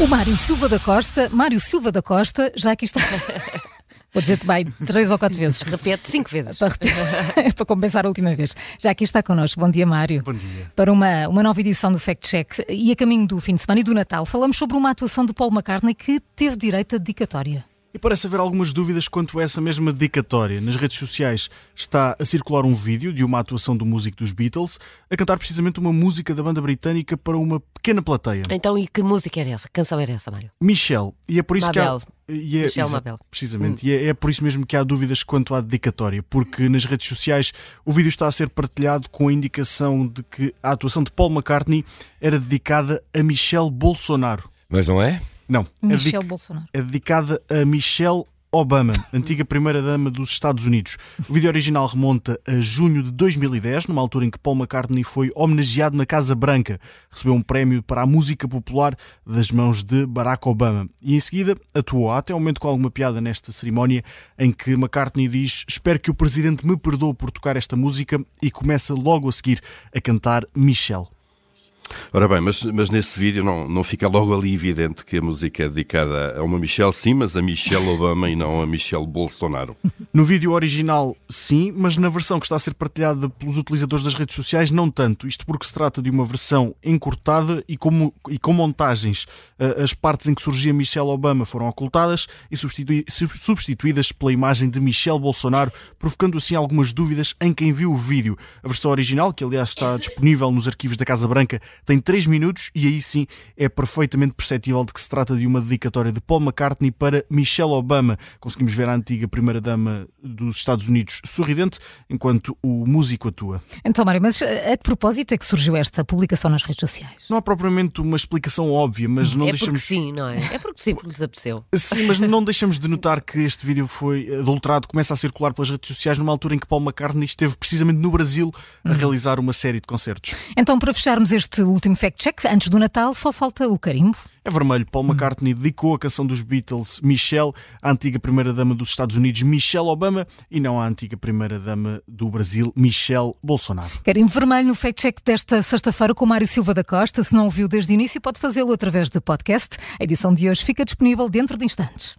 O Mário Silva da Costa, Mário Silva da Costa, já aqui está. Vou dizer-te bem, três ou quatro vezes. Repete cinco vezes. Para, para compensar a última vez. Já aqui está connosco. Bom dia, Mário. Bom dia. Para uma, uma nova edição do Fact Check e a caminho do fim de semana e do Natal, falamos sobre uma atuação de Paul McCartney que teve direito a dedicatória. E parece haver algumas dúvidas quanto a essa mesma dedicatória. Nas redes sociais está a circular um vídeo de uma atuação do músico dos Beatles a cantar precisamente uma música da banda britânica para uma pequena plateia. Então, e que música era essa? Que canção era essa, Mário? Michel. E é por isso Mabel. que há. E é, Michel Mabel. Precisamente. E é, é por isso mesmo que há dúvidas quanto à dedicatória, porque nas redes sociais o vídeo está a ser partilhado com a indicação de que a atuação de Paul McCartney era dedicada a Michel Bolsonaro. Mas não é? Não, é, Michel Bolsonaro. é dedicada a Michelle Obama, antiga primeira-dama dos Estados Unidos. O vídeo original remonta a junho de 2010, numa altura em que Paul McCartney foi homenageado na Casa Branca. Recebeu um prémio para a música popular das mãos de Barack Obama. E em seguida atuou, até um momento com alguma piada nesta cerimónia, em que McCartney diz: Espero que o presidente me perdoe por tocar esta música, e começa logo a seguir a cantar Michelle. Ora bem, mas, mas nesse vídeo não, não fica logo ali evidente que a música é dedicada a uma Michelle, sim, mas a Michelle Obama e não a Michelle Bolsonaro. No vídeo original, sim, mas na versão que está a ser partilhada pelos utilizadores das redes sociais, não tanto. Isto porque se trata de uma versão encurtada e com, e com montagens. Ah, As partes em que surgia Michelle Obama foram ocultadas e substituídas pela imagem de Michelle Bolsonaro, provocando assim algumas dúvidas em quem viu o vídeo. A versão original, que aliás está disponível nos arquivos da Casa Branca, tem 3 minutos e aí sim é perfeitamente perceptível de que se trata de uma dedicatória de Paul McCartney para Michelle Obama. Conseguimos ver a antiga primeira-dama dos Estados Unidos sorridente enquanto o músico atua. Então, Mário, mas a que propósito é que surgiu esta publicação nas redes sociais? Não há propriamente uma explicação óbvia, mas não é porque deixamos. sim, não é? É porque sim, porque lhes apeteceu. Sim, mas não deixamos de notar que este vídeo foi adulterado, começa a circular pelas redes sociais numa altura em que Paul McCartney esteve precisamente no Brasil a realizar uma série de concertos. Então, para fecharmos este último fact-check, antes do Natal, só falta o carimbo. É vermelho. Paul McCartney dedicou a canção dos Beatles Michelle à antiga primeira-dama dos Estados Unidos, Michelle Obama, e não à antiga primeira-dama do Brasil, Michelle Bolsonaro. Carimbo vermelho no fact-check desta sexta-feira com Mário Silva da Costa. Se não ouviu desde o início, pode fazê-lo através de podcast. A edição de hoje fica disponível dentro de instantes.